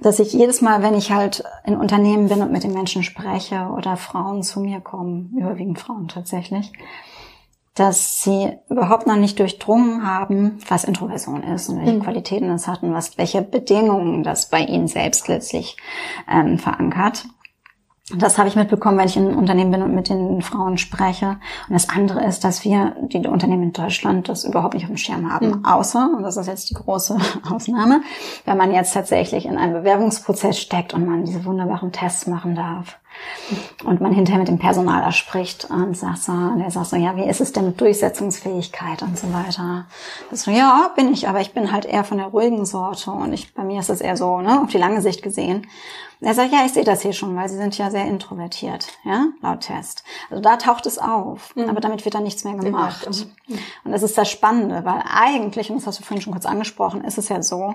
[SPEAKER 2] dass ich jedes Mal, wenn ich halt in Unternehmen bin und mit den Menschen spreche oder Frauen zu mir kommen, überwiegend Frauen tatsächlich, dass sie überhaupt noch nicht durchdrungen haben, was Introversion ist und welche mhm. Qualitäten es hat und was, welche Bedingungen das bei ihnen selbst letztlich ähm, verankert. Das habe ich mitbekommen, wenn ich in Unternehmen bin und mit den Frauen spreche. Und das andere ist, dass wir, die Unternehmen in Deutschland, das überhaupt nicht auf dem Schirm haben. Mhm. Außer, und das ist jetzt die große Ausnahme, wenn man jetzt tatsächlich in einem Bewerbungsprozess steckt und man diese wunderbaren Tests machen darf. Und man hinterher mit dem Personaler spricht und sagt so, und er sagt so, ja, wie ist es denn mit Durchsetzungsfähigkeit und so weiter. Das so, ja, bin ich, aber ich bin halt eher von der ruhigen Sorte und ich, bei mir ist das eher so, ne, auf die lange Sicht gesehen. Und er sagt, ja, ich sehe das hier schon, weil sie sind ja sehr introvertiert, ja, laut Test. Also da taucht es auf, mhm. aber damit wird dann nichts mehr gemacht. Mhm. Und das ist das Spannende, weil eigentlich, und das hast du vorhin schon kurz angesprochen, ist es ja so,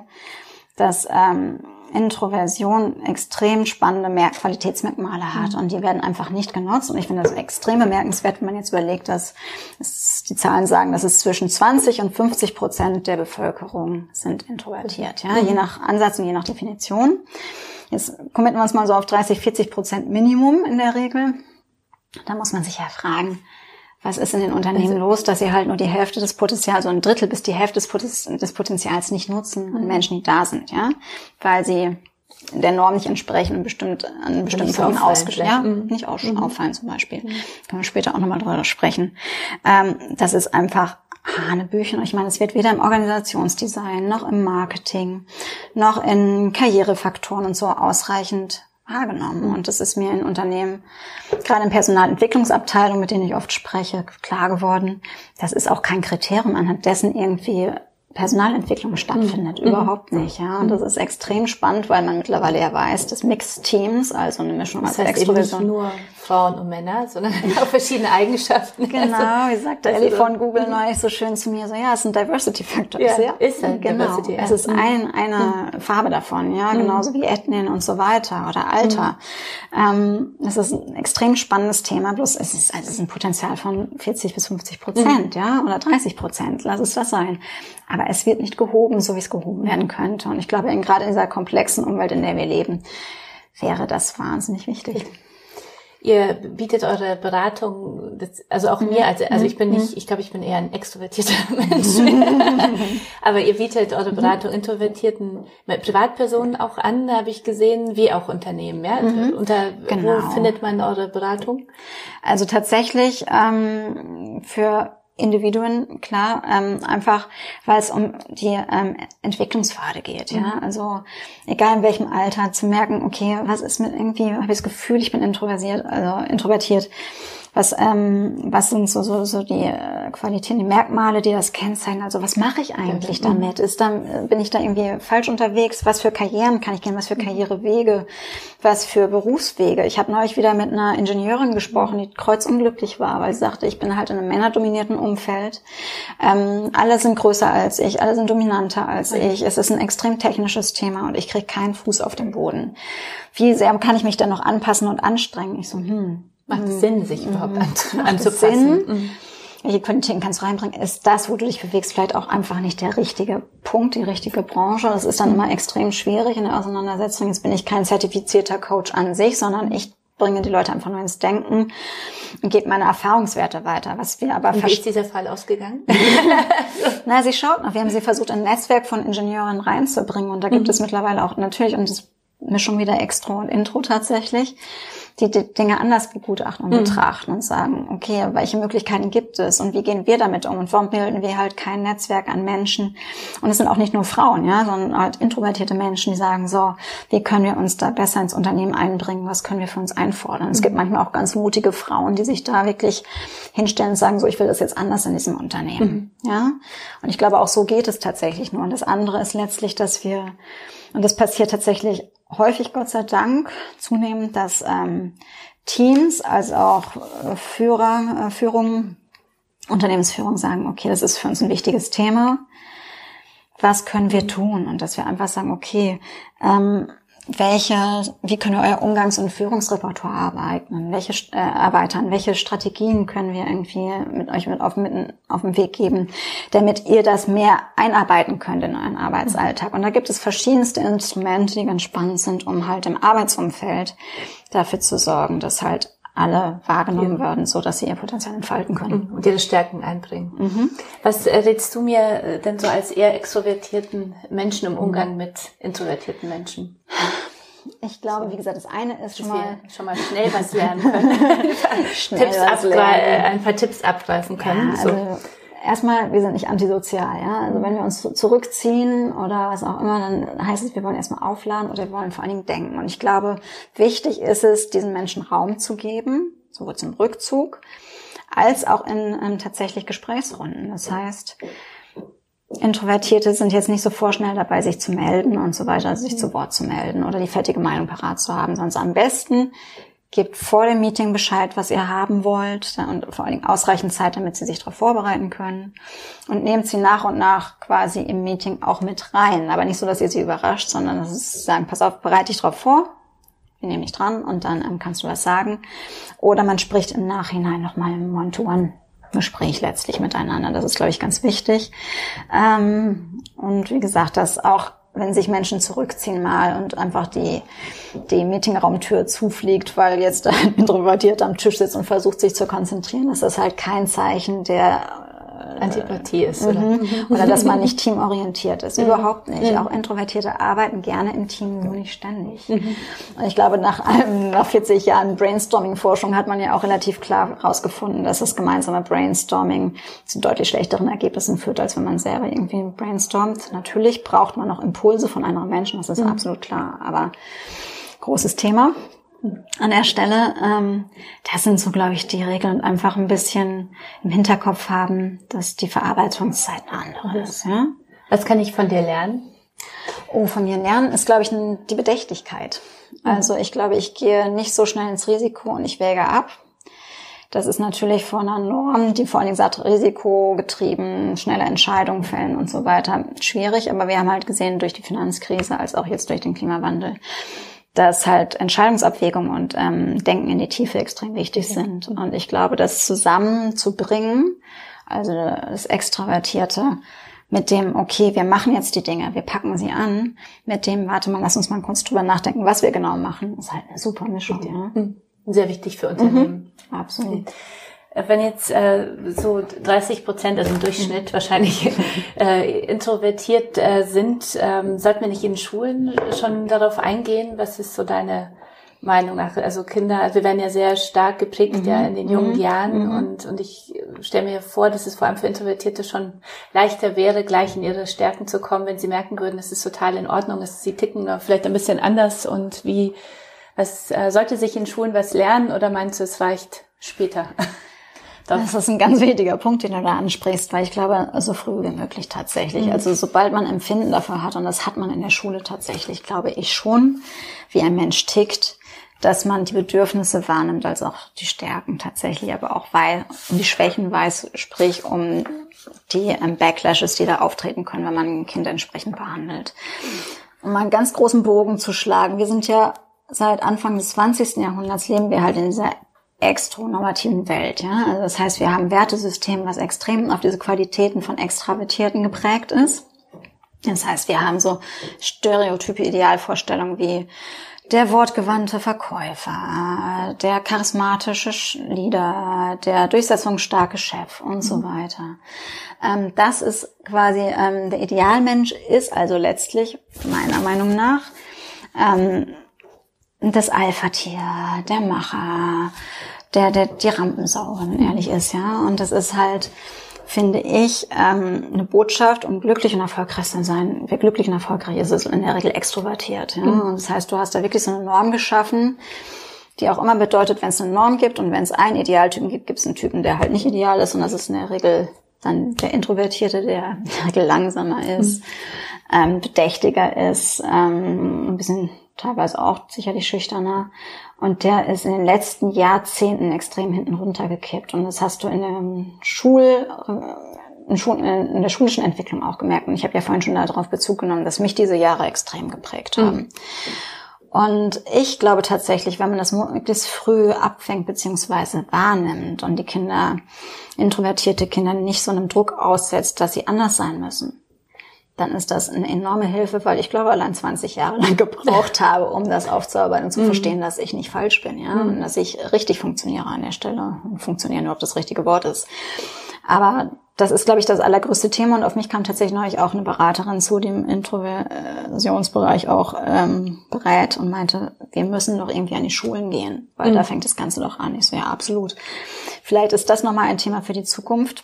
[SPEAKER 2] dass ähm, Introversion extrem spannende Mer Qualitätsmerkmale hat mhm. und die werden einfach nicht genutzt. Und ich finde das extrem bemerkenswert, wenn man jetzt überlegt, dass es, die Zahlen sagen, dass es zwischen 20 und 50 Prozent der Bevölkerung sind introvertiert, ja, mhm. je nach Ansatz und je nach Definition. Jetzt committen wir uns mal so auf 30, 40 Prozent Minimum in der Regel. Da muss man sich ja fragen, was ist in den Unternehmen also, los, dass sie halt nur die Hälfte des Potenzials, so ein Drittel bis die Hälfte des Potenzials nicht nutzen an mhm. Menschen, die da sind, ja, weil sie der Norm nicht entsprechen und bestimmt an bestimmten Punkten ausgestellt, ja, mhm. nicht auch mhm. auffallen zum Beispiel. Mhm. Können wir später auch nochmal drüber sprechen. Ähm, das ist einfach Hanebüchen. Ich meine, es wird weder im Organisationsdesign noch im Marketing noch in Karrierefaktoren und so ausreichend wahrgenommen. Und das ist mir in Unternehmen, gerade in Personalentwicklungsabteilungen, mit denen ich oft spreche, klar geworden. Das ist auch kein Kriterium, anhand dessen irgendwie Personalentwicklung stattfindet. Mhm. Überhaupt nicht. Ja. Und das ist extrem spannend, weil man mittlerweile ja weiß, dass Mixed Teams, also eine Mischung
[SPEAKER 1] das aus heißt Extroversion. Nicht nur Frauen und Männer, sondern auch verschiedene Eigenschaften.
[SPEAKER 2] Genau, also, wie sagt der Ellie von Google mhm. neulich so schön zu mir, so ja, es sind Diversity Factors. Ja, ja. ist ein genau. Diversity. Ja. Es ist mhm. ein, eine mhm. Farbe davon, ja, genauso wie Ethnien und so weiter oder Alter. Mhm. Ähm, das ist ein extrem spannendes Thema, bloß es ist, also es ist ein Potenzial von 40 bis 50 Prozent, mhm. ja, oder 30 Prozent, lass es das sein. Aber es wird nicht gehoben, so wie es gehoben werden könnte. Und ich glaube, in, gerade in dieser komplexen Umwelt, in der wir leben, wäre das wahnsinnig wichtig.
[SPEAKER 1] Ihr bietet eure Beratung, also auch mir, also, also ich bin nicht, ich glaube, ich bin eher ein extrovertierter Mensch. Aber ihr bietet eure Beratung introvertierten Privatpersonen auch an, habe ich gesehen, wie auch Unternehmen. Ja? Mhm. Unter genau. wo findet man eure Beratung?
[SPEAKER 2] Also tatsächlich ähm, für Individuen, klar, ähm, einfach weil es um die ähm, Entwicklungspfade geht, ja. Mhm. Also egal in welchem Alter, zu merken, okay, was ist mit irgendwie, habe ich das Gefühl, ich bin introversiert, also introvertiert was, ähm, was sind so, so, so die äh, Qualitäten, die Merkmale, die das kennzeichnen? Also was mache ich eigentlich mhm. damit? Ist da, bin ich da irgendwie falsch unterwegs? Was für Karrieren kann ich gehen? Was für mhm. Karrierewege? Was für Berufswege? Ich habe neulich wieder mit einer Ingenieurin gesprochen, die kreuzunglücklich war, weil sie sagte, ich bin halt in einem männerdominierten Umfeld. Ähm, alle sind größer als ich, alle sind dominanter als ich. Es ist ein extrem technisches Thema und ich kriege keinen Fuß auf den Boden. Wie sehr kann ich mich dann noch anpassen und anstrengen? Ich so, hm,
[SPEAKER 1] Macht es Sinn, sich mhm. überhaupt an, anzupassen?
[SPEAKER 2] Sinn? Welche Qualitäten kannst du reinbringen? Ist das, wo du dich bewegst, vielleicht auch einfach nicht der richtige Punkt, die richtige Branche? Das ist dann immer extrem schwierig in der Auseinandersetzung. Jetzt bin ich kein zertifizierter Coach an sich, sondern ich bringe die Leute einfach nur ins Denken und gebe meine Erfahrungswerte weiter. Was wir aber
[SPEAKER 1] Wie ist dieser Fall ausgegangen?
[SPEAKER 2] Na, sie schaut noch. Wir haben sie versucht, ein Netzwerk von Ingenieuren reinzubringen und da gibt mhm. es mittlerweile auch natürlich und das Mischung wieder Extro und Intro tatsächlich die, die Dinge anders begutachten und mhm. betrachten und sagen, okay, welche Möglichkeiten gibt es und wie gehen wir damit um und warum bilden wir halt kein Netzwerk an Menschen? Und es sind auch nicht nur Frauen, ja, sondern halt introvertierte Menschen, die sagen, so, wie können wir uns da besser ins Unternehmen einbringen? Was können wir für uns einfordern? Mhm. Es gibt manchmal auch ganz mutige Frauen, die sich da wirklich hinstellen und sagen, so, ich will das jetzt anders in diesem Unternehmen, mhm. ja. Und ich glaube, auch so geht es tatsächlich nur. Und das andere ist letztlich, dass wir und das passiert tatsächlich häufig, Gott sei Dank, zunehmend, dass ähm, Teams, also auch äh, Führer, äh, Führung, Unternehmensführung sagen, okay, das ist für uns ein wichtiges Thema. Was können wir tun? Und dass wir einfach sagen, okay, ähm, welche, wie können wir euer Umgangs- und Führungsrepertoire arbeiten, welche äh, erweitern, welche Strategien können wir irgendwie mit euch mit auf, mit auf den Weg geben, damit ihr das mehr einarbeiten könnt in euren Arbeitsalltag. Und da gibt es verschiedenste Instrumente, die ganz spannend sind, um halt im Arbeitsumfeld dafür zu sorgen, dass halt alle wahrgenommen ja. werden, so dass sie ihr Potenzial entfalten können.
[SPEAKER 1] Mhm. Und ihre Stärken einbringen. Mhm. Was äh, rätst du mir äh, denn so als eher extrovertierten Menschen im Umgang mhm. mit introvertierten Menschen?
[SPEAKER 2] Ich glaube, wie gesagt, das eine ist schon mal
[SPEAKER 1] schon mal schnell was lernen können, Tipps was lernen. Äh, ein paar Tipps abgreifen können.
[SPEAKER 2] Ja, also erstmal, wir sind nicht antisozial, ja. Also wenn wir uns zurückziehen oder was auch immer, dann heißt es, wir wollen erstmal aufladen oder wir wollen vor allen Dingen denken. Und ich glaube, wichtig ist es, diesen Menschen Raum zu geben, sowohl zum Rückzug, als auch in, in tatsächlich Gesprächsrunden. Das heißt, Introvertierte sind jetzt nicht so vorschnell dabei, sich zu melden und so weiter, also sich zu Wort zu melden oder die fertige Meinung parat zu haben, sondern am besten Gebt vor dem Meeting Bescheid, was ihr haben wollt und vor allen Dingen ausreichend Zeit, damit sie sich darauf vorbereiten können. Und nehmt sie nach und nach quasi im Meeting auch mit rein. Aber nicht so, dass ihr sie überrascht, sondern dass es sagen, pass auf, bereite dich darauf vor. Wir nehmen dich dran und dann ähm, kannst du was sagen. Oder man spricht im Nachhinein nochmal im One-to-One. Gespräch letztlich miteinander. Das ist, glaube ich, ganz wichtig. Ähm, und wie gesagt, dass auch wenn sich Menschen zurückziehen mal und einfach die, die Meetingraumtür zufliegt, weil jetzt ein Introvertiert am Tisch sitzt und versucht sich zu konzentrieren, ist das halt kein Zeichen der
[SPEAKER 1] Antipathie ist. Oder?
[SPEAKER 2] Mhm. oder dass man nicht teamorientiert ist. Mhm. Überhaupt nicht. Mhm. Auch Introvertierte arbeiten gerne im Team, nur nicht ständig. Mhm. Und ich glaube, nach, einem, nach 40 Jahren Brainstorming-Forschung hat man ja auch relativ klar herausgefunden, dass das gemeinsame Brainstorming zu deutlich schlechteren Ergebnissen führt, als wenn man selber irgendwie brainstormt. Natürlich braucht man noch Impulse von anderen Menschen, das ist mhm. absolut klar. Aber großes Thema an der Stelle. Ähm, das sind so, glaube ich, die Regeln und einfach ein bisschen im Hinterkopf haben, dass die Verarbeitungszeit eine andere ist. Ja?
[SPEAKER 1] Was kann ich von dir lernen?
[SPEAKER 2] Oh, von mir lernen ist, glaube ich, die Bedächtigkeit. Mhm. Also ich glaube, ich gehe nicht so schnell ins Risiko und ich wäge ab. Das ist natürlich von einer Norm, die vor allen Dingen sagt, risikogetrieben, schnelle Entscheidungen fällen und so weiter, schwierig. Aber wir haben halt gesehen durch die Finanzkrise als auch jetzt durch den Klimawandel, dass halt Entscheidungsabwägung und ähm, Denken in die Tiefe extrem wichtig sind. Und ich glaube, das zusammenzubringen, also das Extravertierte, mit dem, okay, wir machen jetzt die Dinge, wir packen sie an, mit dem, warte mal, lass uns mal kurz drüber nachdenken, was wir genau machen, ist halt eine super Mischung. Ja.
[SPEAKER 1] Mhm. Sehr wichtig für Unternehmen.
[SPEAKER 2] Mhm, absolut.
[SPEAKER 1] Wenn jetzt äh, so 30 Prozent, also im Durchschnitt wahrscheinlich äh, introvertiert äh, sind, ähm, sollten wir nicht in Schulen schon darauf eingehen? Was ist so deine Meinung nach? Also Kinder, also wir werden ja sehr stark geprägt mhm. ja in den jungen mhm. Jahren mhm. und und ich stelle mir vor, dass es vor allem für Introvertierte schon leichter wäre, gleich in ihre Stärken zu kommen, wenn sie merken würden, es ist total in Ordnung, dass sie ticken vielleicht ein bisschen anders und wie was äh, sollte sich in Schulen was lernen oder meinst du, es reicht später?
[SPEAKER 2] Das ist ein ganz wichtiger Punkt, den du da ansprichst, weil ich glaube, so früh wie möglich tatsächlich. Mhm. Also sobald man Empfinden dafür hat, und das hat man in der Schule tatsächlich, glaube ich schon, wie ein Mensch tickt, dass man die Bedürfnisse wahrnimmt, als auch die Stärken tatsächlich, aber auch weil, um die Schwächen weiß, sprich um die ähm, Backlashes, die da auftreten können, wenn man ein Kind entsprechend behandelt. Um einen ganz großen Bogen zu schlagen, wir sind ja seit Anfang des 20. Jahrhunderts leben wir halt in dieser extronormativen Welt. Ja? Also das heißt, wir haben ein Wertesystem, was extrem auf diese Qualitäten von Extravertierten geprägt ist. Das heißt, wir haben so stereotype Idealvorstellungen wie der wortgewandte Verkäufer, der charismatische Leader, der durchsetzungsstarke Chef und so mhm. weiter. Ähm, das ist quasi ähm, der Idealmensch ist also letztlich meiner Meinung nach ähm, das Alpha-Tier, der Macher, der, der die Rampensau, wenn man ehrlich ist, ja. Und das ist halt finde ich, ähm, eine Botschaft, um glücklich und erfolgreich zu sein. Wer glücklich und erfolgreich ist, ist in der Regel extrovertiert. Ja? Mhm. Das heißt, du hast da wirklich so eine Norm geschaffen, die auch immer bedeutet, wenn es eine Norm gibt und wenn es einen Idealtypen gibt, gibt es einen Typen, der halt nicht ideal ist und das ist in der Regel dann der Introvertierte, der in der Regel langsamer ist, mhm. ähm, bedächtiger ist, ähm, ein bisschen teilweise auch sicherlich schüchterner. Und der ist in den letzten Jahrzehnten extrem hinten runtergekippt. Und das hast du in der Schul, äh, in der schulischen Entwicklung auch gemerkt. Und ich habe ja vorhin schon darauf Bezug genommen, dass mich diese Jahre extrem geprägt haben. Mhm. Und ich glaube tatsächlich, wenn man das möglichst früh abfängt bzw. wahrnimmt und die Kinder, introvertierte Kinder, nicht so einem Druck aussetzt, dass sie anders sein müssen, dann ist das eine enorme Hilfe, weil ich glaube, allein 20 Jahre lang gebraucht habe, um das aufzuarbeiten und zu mhm. verstehen, dass ich nicht falsch bin, ja, mhm. und dass ich richtig funktioniere an der Stelle. Und funktionieren nur, ob das richtige Wort ist. Aber das ist, glaube ich, das allergrößte Thema und auf mich kam tatsächlich neulich auch eine Beraterin zu, die im Introversionsbereich auch ähm, berät und meinte, wir müssen doch irgendwie an die Schulen gehen, weil mhm. da fängt das Ganze doch an. Ich so, ja, absolut. Vielleicht ist das nochmal ein Thema für die Zukunft.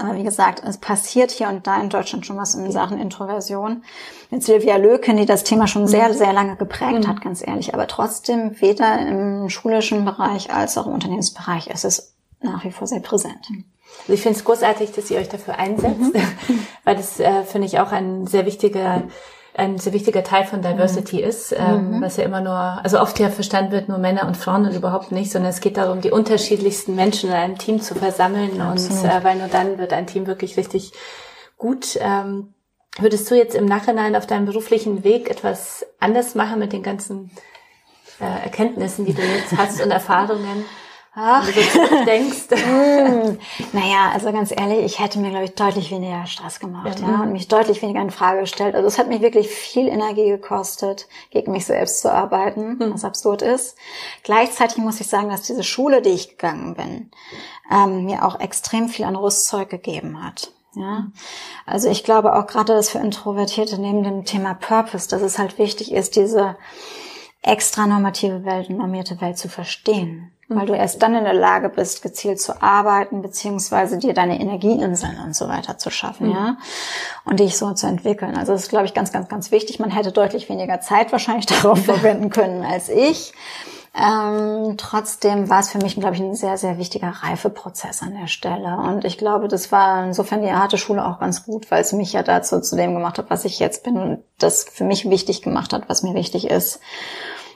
[SPEAKER 2] Aber wie gesagt, es passiert hier und da in Deutschland schon was in Sachen Introversion. Mit Silvia Löken, die das Thema schon sehr, mhm. sehr lange geprägt mhm. hat, ganz ehrlich. Aber trotzdem, weder im schulischen Bereich als auch im Unternehmensbereich ist es nach wie vor sehr präsent.
[SPEAKER 1] Also ich finde es großartig, dass ihr euch dafür einsetzt, mhm. weil das äh, finde ich auch ein sehr wichtiger ein sehr wichtiger Teil von Diversity mhm. ist, ähm, mhm. was ja immer nur, also oft ja verstanden wird, nur Männer und Frauen und überhaupt nicht, sondern es geht darum, die unterschiedlichsten Menschen in einem Team zu versammeln Absolut. und äh, weil nur dann wird ein Team wirklich richtig gut. Ähm, würdest du jetzt im Nachhinein auf deinem beruflichen Weg etwas anders machen mit den ganzen äh, Erkenntnissen, die du jetzt hast und Erfahrungen? Ach, wenn du denkst.
[SPEAKER 2] mm, naja, also ganz ehrlich, ich hätte mir, glaube ich, deutlich weniger Stress gemacht, ja, ja, und mich deutlich weniger in Frage gestellt. Also es hat mich wirklich viel Energie gekostet, gegen mich selbst zu arbeiten, mhm. was absurd ist. Gleichzeitig muss ich sagen, dass diese Schule, die ich gegangen bin, ähm, mir auch extrem viel an Rüstzeug gegeben hat. Ja, also ich glaube auch gerade, dass für Introvertierte neben dem Thema Purpose, dass es halt wichtig ist, diese extra normative Welt und normierte Welt zu verstehen weil du erst dann in der Lage bist, gezielt zu arbeiten, beziehungsweise dir deine Energieinseln und so weiter zu schaffen, mhm. ja, und dich so zu entwickeln. Also das ist, glaube ich, ganz, ganz, ganz wichtig. Man hätte deutlich weniger Zeit wahrscheinlich darauf verwenden können als ich. Ähm, trotzdem war es für mich, glaube ich, ein sehr, sehr wichtiger Reifeprozess an der Stelle. Und ich glaube, das war insofern die harte Schule auch ganz gut, weil es mich ja dazu zu dem gemacht hat, was ich jetzt bin und das für mich wichtig gemacht hat, was mir wichtig ist.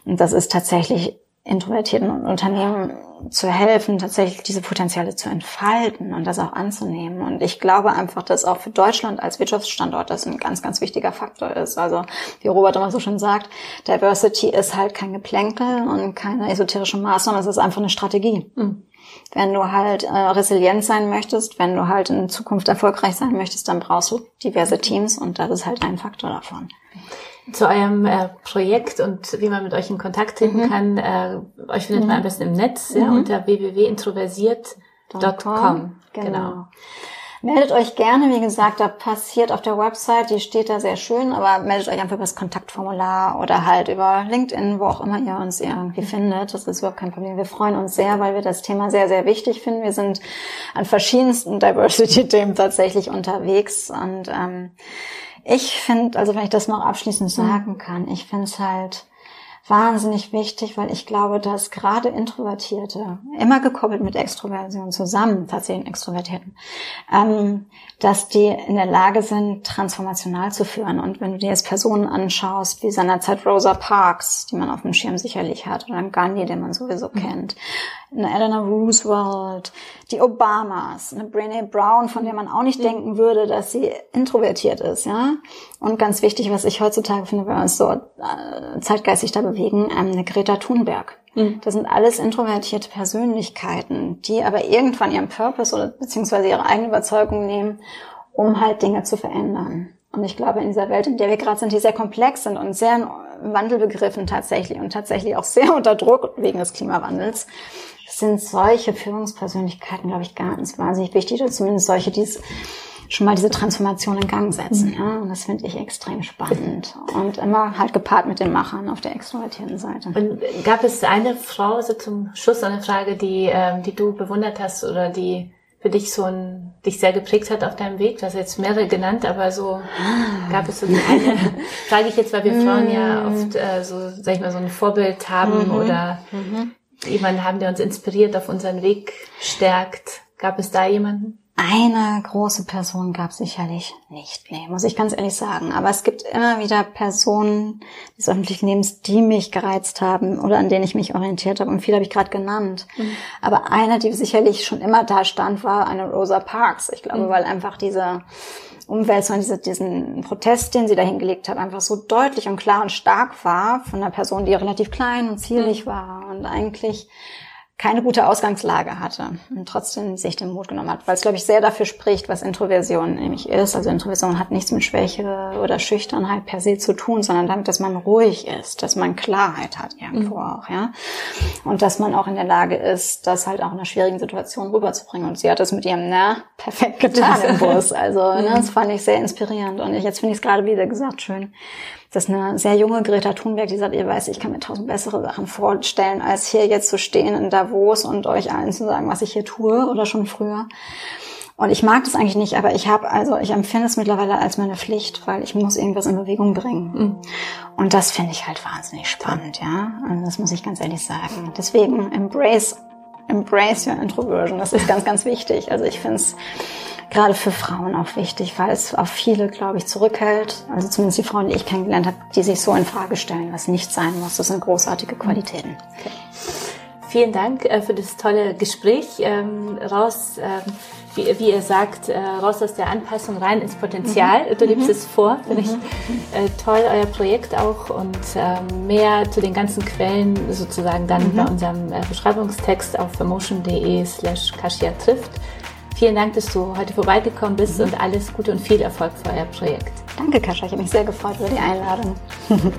[SPEAKER 2] Und das ist tatsächlich introvertierten Unternehmen zu helfen, tatsächlich diese Potenziale zu entfalten und das auch anzunehmen. Und ich glaube einfach, dass auch für Deutschland als Wirtschaftsstandort das ein ganz, ganz wichtiger Faktor ist. Also wie Robert immer so schon sagt, Diversity ist halt kein Geplänkel und keine esoterische Maßnahme, es ist einfach eine Strategie. Mhm. Wenn du halt äh, resilient sein möchtest, wenn du halt in Zukunft erfolgreich sein möchtest, dann brauchst du diverse Teams und das ist halt ein Faktor davon
[SPEAKER 1] zu eurem äh, Projekt und wie man mit euch in Kontakt treten mhm. kann. Äh, euch findet mhm. man am besten im Netz ja, mhm. unter www.introversiert.com.
[SPEAKER 2] Genau. genau. Meldet euch gerne, wie gesagt, da passiert auf der Website, die steht da sehr schön, aber meldet euch einfach über das Kontaktformular oder halt über LinkedIn, wo auch immer ihr uns irgendwie findet. Das ist überhaupt kein Problem. Wir freuen uns sehr, weil wir das Thema sehr, sehr wichtig finden. Wir sind an verschiedensten Diversity-Themen tatsächlich unterwegs und ähm, ich finde, also wenn ich das noch abschließend mhm. sagen kann, ich finde es halt wahnsinnig wichtig, weil ich glaube, dass gerade Introvertierte, immer gekoppelt mit Extroversion zusammen, tatsächlich Extrovertierten, ähm, dass die in der Lage sind, transformational zu führen. Und wenn du dir jetzt Personen anschaust, wie seinerzeit Rosa Parks, die man auf dem Schirm sicherlich hat, oder Gandhi, den man sowieso mhm. kennt, eine Eleanor Roosevelt, die Obamas, eine Brené Brown, von der man auch nicht mhm. denken würde, dass sie introvertiert ist, ja. Und ganz wichtig, was ich heutzutage finde, wenn wir uns so äh, zeitgeistig da bewegen, ähm, eine Greta Thunberg. Mhm. Das sind alles introvertierte Persönlichkeiten, die aber irgendwann ihren Purpose oder beziehungsweise ihre eigene Überzeugung nehmen, um halt Dinge zu verändern. Und ich glaube, in dieser Welt, in der wir gerade sind, die sehr komplex sind und sehr Wandel begriffen tatsächlich und tatsächlich auch sehr unter Druck wegen des Klimawandels, sind solche Führungspersönlichkeiten, glaube ich, ganz wahnsinnig wichtig, oder zumindest solche, die es schon mal diese Transformation in Gang setzen. Mhm. Ja? Und das finde ich extrem spannend. Und immer halt gepaart mit den Machern auf der extrovertierten Seite.
[SPEAKER 1] Und gab es eine Frau, so zum Schluss eine Frage, die, ähm, die du bewundert hast oder die für dich so ein, dich sehr geprägt hat auf deinem Weg? Du hast jetzt mehrere genannt, aber so gab es so die eine, frage ich jetzt, weil wir Frauen ja mm. oft äh, so, sag ich mal, so ein Vorbild haben mhm. oder mhm. Jemanden haben, der uns inspiriert, auf unseren Weg stärkt. Gab es da jemanden?
[SPEAKER 2] Eine große Person gab sicherlich nicht, nee, muss ich ganz ehrlich sagen. Aber es gibt immer wieder Personen des öffentlichen Lebens, die mich gereizt haben oder an denen ich mich orientiert habe. Und viele habe ich gerade genannt. Mhm. Aber eine, die sicherlich schon immer da stand, war eine Rosa Parks. Ich glaube, mhm. weil einfach diese Umwälzung, diese, diesen Protest, den sie da hingelegt hat, einfach so deutlich und klar und stark war von einer Person, die relativ klein und zierlich mhm. war und eigentlich keine gute Ausgangslage hatte und trotzdem sich den Mut genommen hat, weil es, glaube ich, sehr dafür spricht, was Introversion nämlich ist. Also Introversion hat nichts mit Schwäche oder Schüchternheit per se zu tun, sondern damit, dass man ruhig ist, dass man Klarheit hat irgendwo mhm. auch, ja. Und dass man auch in der Lage ist, das halt auch in einer schwierigen Situation rüberzubringen. Und sie hat es mit ihrem Na perfekt getan im Bus. Also, ne, das fand ich sehr inspirierend. Und jetzt finde ich es gerade wieder gesagt schön, das ist eine sehr junge Greta Thunberg, die sagt, ihr weißt, ich kann mir tausend bessere Sachen vorstellen, als hier jetzt zu stehen in Davos und euch allen zu sagen, was ich hier tue oder schon früher. Und ich mag das eigentlich nicht, aber ich habe also, ich empfinde es mittlerweile als meine Pflicht, weil ich muss irgendwas in Bewegung bringen. Mhm. Und das finde ich halt wahnsinnig spannend, ja. Also das muss ich ganz ehrlich sagen. Deswegen embrace, embrace your introversion. Das ist ganz, ganz wichtig. Also ich finde es gerade für Frauen auch wichtig, weil es auf viele, glaube ich, zurückhält. Also zumindest die Frauen, die ich kennengelernt habe, die sich so in Frage stellen, was nicht sein muss. Das sind großartige Qualitäten. Okay.
[SPEAKER 1] Vielen Dank äh, für das tolle Gespräch. Ähm, raus, ähm, wie, wie, ihr sagt, äh, raus aus der Anpassung rein ins Potenzial. Mhm. Du lebst mhm. es vor, finde mhm. ich äh, toll, euer Projekt auch und ähm, mehr zu den ganzen Quellen sozusagen dann mhm. bei unserem äh, Beschreibungstext auf emotion.de slash Kasia trifft. Vielen Dank, dass du heute vorbeigekommen bist mhm. und alles Gute und viel Erfolg für euer Projekt.
[SPEAKER 2] Danke, Kascha. Ich habe mich sehr gefreut über die Einladung.